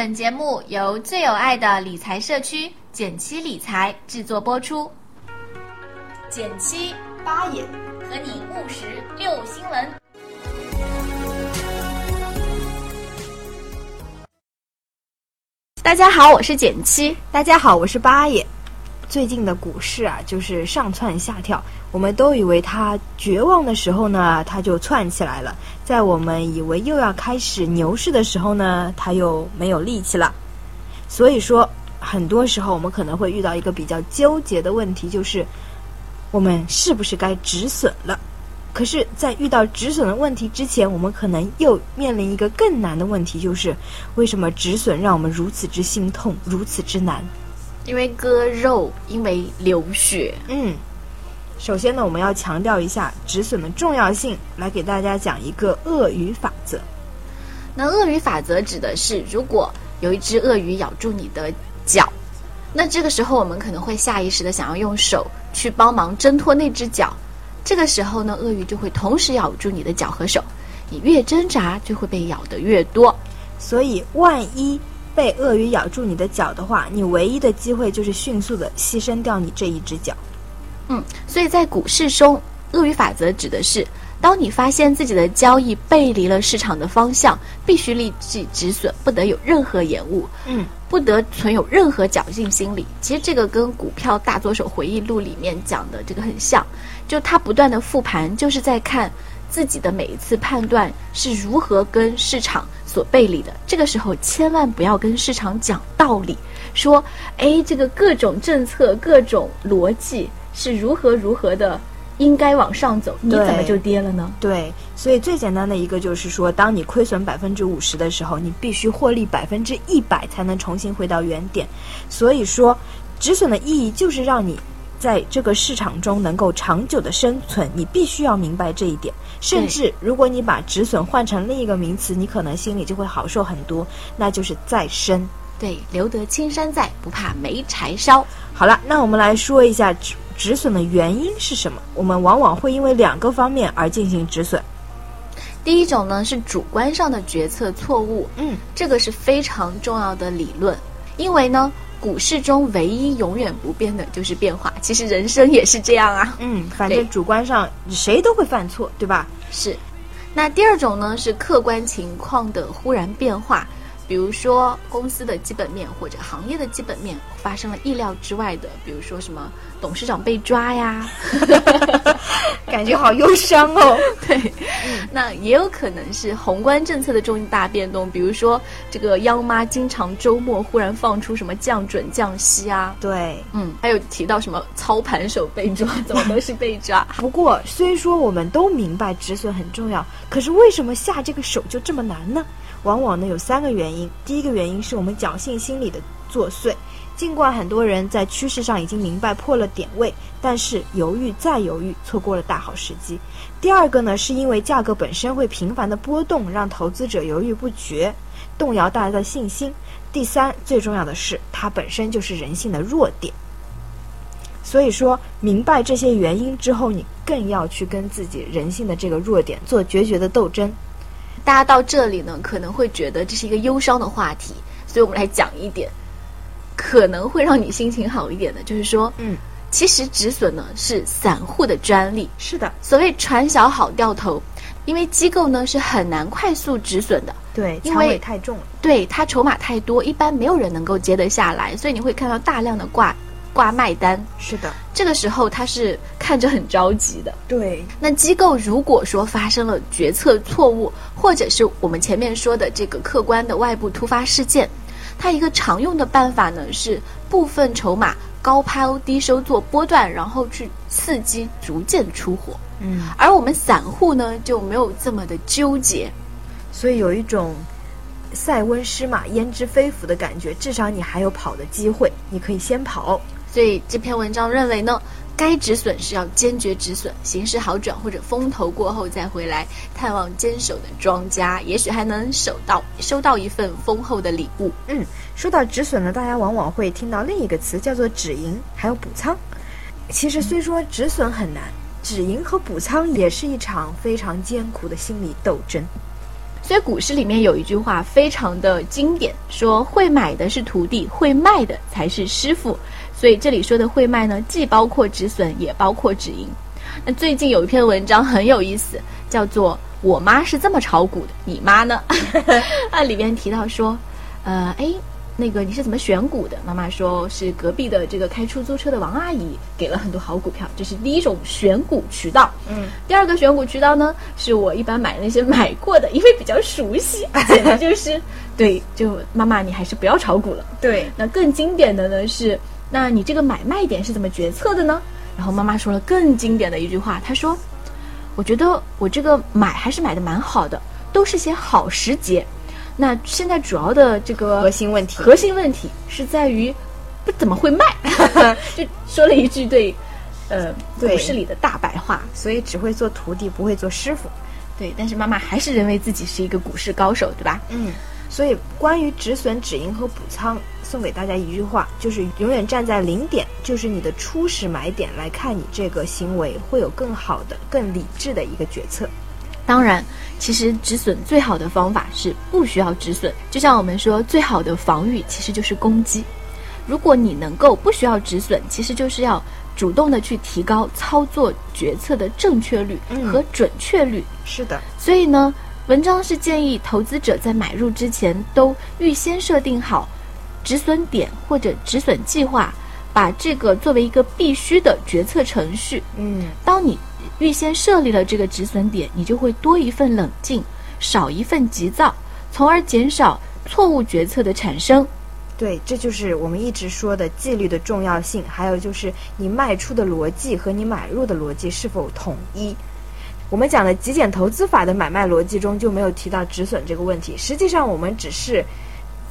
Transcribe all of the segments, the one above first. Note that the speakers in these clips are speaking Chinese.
本节目由最有爱的理财社区简七理财制作播出。简七八爷和你务实六新闻。大家好，我是简七。大家好，我是八爷。最近的股市啊，就是上蹿下跳。我们都以为它绝望的时候呢，它就窜起来了；在我们以为又要开始牛市的时候呢，它又没有力气了。所以说，很多时候我们可能会遇到一个比较纠结的问题，就是我们是不是该止损了？可是，在遇到止损的问题之前，我们可能又面临一个更难的问题，就是为什么止损让我们如此之心痛，如此之难？因为割肉，因为流血。嗯，首先呢，我们要强调一下止损的重要性，来给大家讲一个鳄鱼法则。那鳄鱼法则指的是，如果有一只鳄鱼咬住你的脚，那这个时候我们可能会下意识的想要用手去帮忙挣脱那只脚。这个时候呢，鳄鱼就会同时咬住你的脚和手，你越挣扎就会被咬得越多。所以，万一被鳄鱼咬住你的脚的话，你唯一的机会就是迅速的牺牲掉你这一只脚。嗯，所以在股市中，鳄鱼法则指的是，当你发现自己的交易背离了市场的方向，必须立即止损，不得有任何延误。嗯，不得存有任何侥幸心理。其实这个跟《股票大作手回忆录》里面讲的这个很像，就他不断的复盘，就是在看自己的每一次判断是如何跟市场。所背离的，这个时候千万不要跟市场讲道理，说，哎，这个各种政策、各种逻辑是如何如何的，应该往上走，你怎么就跌了呢？对，所以最简单的一个就是说，当你亏损百分之五十的时候，你必须获利百分之一百才能重新回到原点。所以说，止损的意义就是让你。在这个市场中能够长久的生存，你必须要明白这一点。甚至如果你把止损换成另一个名词，你可能心里就会好受很多，那就是再生。对，留得青山在，不怕没柴烧。好了，那我们来说一下止止损的原因是什么？我们往往会因为两个方面而进行止损。第一种呢是主观上的决策错误，嗯，这个是非常重要的理论，因为呢。股市中唯一永远不变的就是变化，其实人生也是这样啊。嗯，反正主观上谁都会犯错，对吧？是。那第二种呢，是客观情况的忽然变化。比如说公司的基本面或者行业的基本面发生了意料之外的，比如说什么董事长被抓呀，感觉好忧伤哦。对，那也有可能是宏观政策的重大变动，比如说这个央妈经常周末忽然放出什么降准降息啊。对，嗯，还有提到什么操盘手被抓，怎么都是被抓。不过虽说我们都明白止损很重要，可是为什么下这个手就这么难呢？往往呢有三个原因，第一个原因是我们侥幸心理的作祟，尽管很多人在趋势上已经明白破了点位，但是犹豫再犹豫，错过了大好时机。第二个呢是因为价格本身会频繁的波动，让投资者犹豫不决，动摇大家的信心。第三，最重要的是它本身就是人性的弱点。所以说明白这些原因之后，你更要去跟自己人性的这个弱点做决绝的斗争。大家到这里呢，可能会觉得这是一个忧伤的话题，所以我们来讲一点可能会让你心情好一点的，就是说，嗯，其实止损呢是散户的专利。是的，所谓船小好掉头，因为机构呢是很难快速止损的。对，因为太重了。对，它筹码太多，一般没有人能够接得下来，所以你会看到大量的挂。挂卖单是的，这个时候他是看着很着急的。对，那机构如果说发生了决策错误，或者是我们前面说的这个客观的外部突发事件，它一个常用的办法呢是部分筹码高抛低收做波段，然后去刺激逐渐出货。嗯，而我们散户呢就没有这么的纠结，所以有一种塞翁失马焉知非福的感觉，至少你还有跑的机会，你可以先跑。所以这篇文章认为呢，该止损是要坚决止损，形势好转或者风头过后再回来探望坚守的庄家，也许还能守到收到一份丰厚的礼物。嗯，说到止损呢，大家往往会听到另一个词叫做止盈，还有补仓。其实虽说止损很难，止盈和补仓也是一场非常艰苦的心理斗争。所以股市里面有一句话非常的经典，说会买的是徒弟，会卖的才是师傅。所以这里说的会卖呢，既包括止损，也包括止盈。那最近有一篇文章很有意思，叫做《我妈是这么炒股的，你妈呢？》啊，里面提到说，呃，哎。那个你是怎么选股的？妈妈说是隔壁的这个开出租车的王阿姨给了很多好股票，这是第一种选股渠道。嗯，第二个选股渠道呢，是我一般买那些买过的，因为比较熟悉，简直就是对。就妈妈，你还是不要炒股了。对，那更经典的呢是，那你这个买卖点是怎么决策的呢？然后妈妈说了更经典的一句话，她说：“我觉得我这个买还是买的蛮好的，都是些好时节。”那现在主要的这个核心问题，核心问题是在于不怎么会卖，就说了一句对，呃，股市里的大白话，所以只会做徒弟，不会做师傅。对，但是妈妈还是认为自己是一个股市高手，对吧？嗯。所以关于止损、止盈和补仓，送给大家一句话，就是永远站在零点，就是你的初始买点来看你这个行为，会有更好的、更理智的一个决策。当然，其实止损最好的方法是不需要止损。就像我们说，最好的防御其实就是攻击。如果你能够不需要止损，其实就是要主动的去提高操作决策的正确率和准确率。是的。所以呢，文章是建议投资者在买入之前都预先设定好止损点或者止损计划，把这个作为一个必须的决策程序。嗯，当你。预先设立了这个止损点，你就会多一份冷静，少一份急躁，从而减少错误决策的产生。对，这就是我们一直说的纪律的重要性。还有就是你卖出的逻辑和你买入的逻辑是否统一。我们讲的极简投资法的买卖逻辑中就没有提到止损这个问题。实际上，我们只是。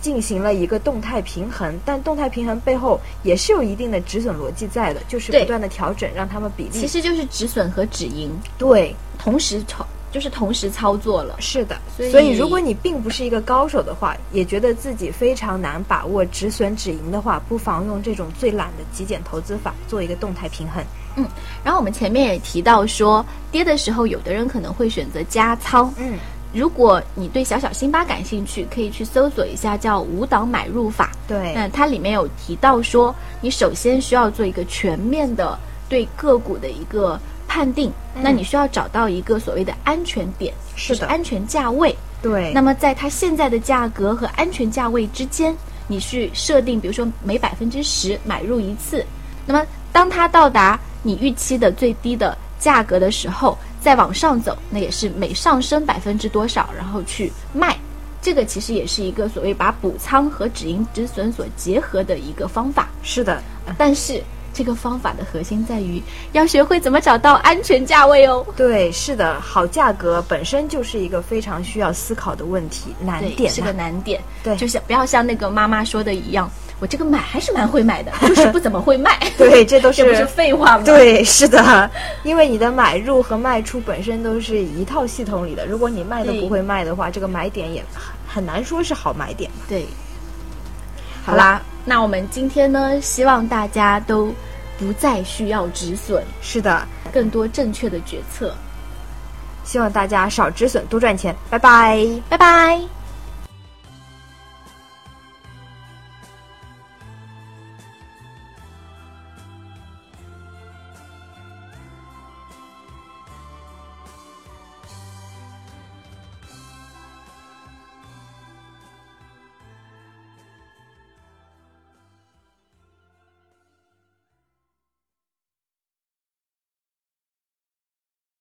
进行了一个动态平衡，但动态平衡背后也是有一定的止损逻辑在的，就是不断的调整，让他们比例其实就是止损和止盈，对，同时操就是同时操作了。是的，所以如果你并不是一个高手的话，也觉得自己非常难把握止损止盈的话，不妨用这种最懒的极简投资法做一个动态平衡。嗯，然后我们前面也提到说，跌的时候有的人可能会选择加仓。嗯。如果你对小小辛巴感兴趣，可以去搜索一下叫五档买入法。对，那它里面有提到说，你首先需要做一个全面的对个股的一个判定。那你需要找到一个所谓的安全点，是的，安全价位。对。那么在它现在的价格和安全价位之间，你去设定，比如说每百分之十买入一次。那么当它到达你预期的最低的价格的时候。再往上走，那也是每上升百分之多少，然后去卖，这个其实也是一个所谓把补仓和止盈止损所结合的一个方法。是的，但是这个方法的核心在于要学会怎么找到安全价位哦。对，是的，好价格本身就是一个非常需要思考的问题，难点是个难点。对，就像不要像那个妈妈说的一样。我这个买还是蛮会买的，就是不怎么会卖。对，这都是 不是废话吗？对，是的，因为你的买入和卖出本身都是一套系统里的。如果你卖都不会卖的话，这个买点也很难说是好买点。对，好啦，那我们今天呢，希望大家都不再需要止损，是的，更多正确的决策。希望大家少止损，多赚钱。拜拜，拜拜。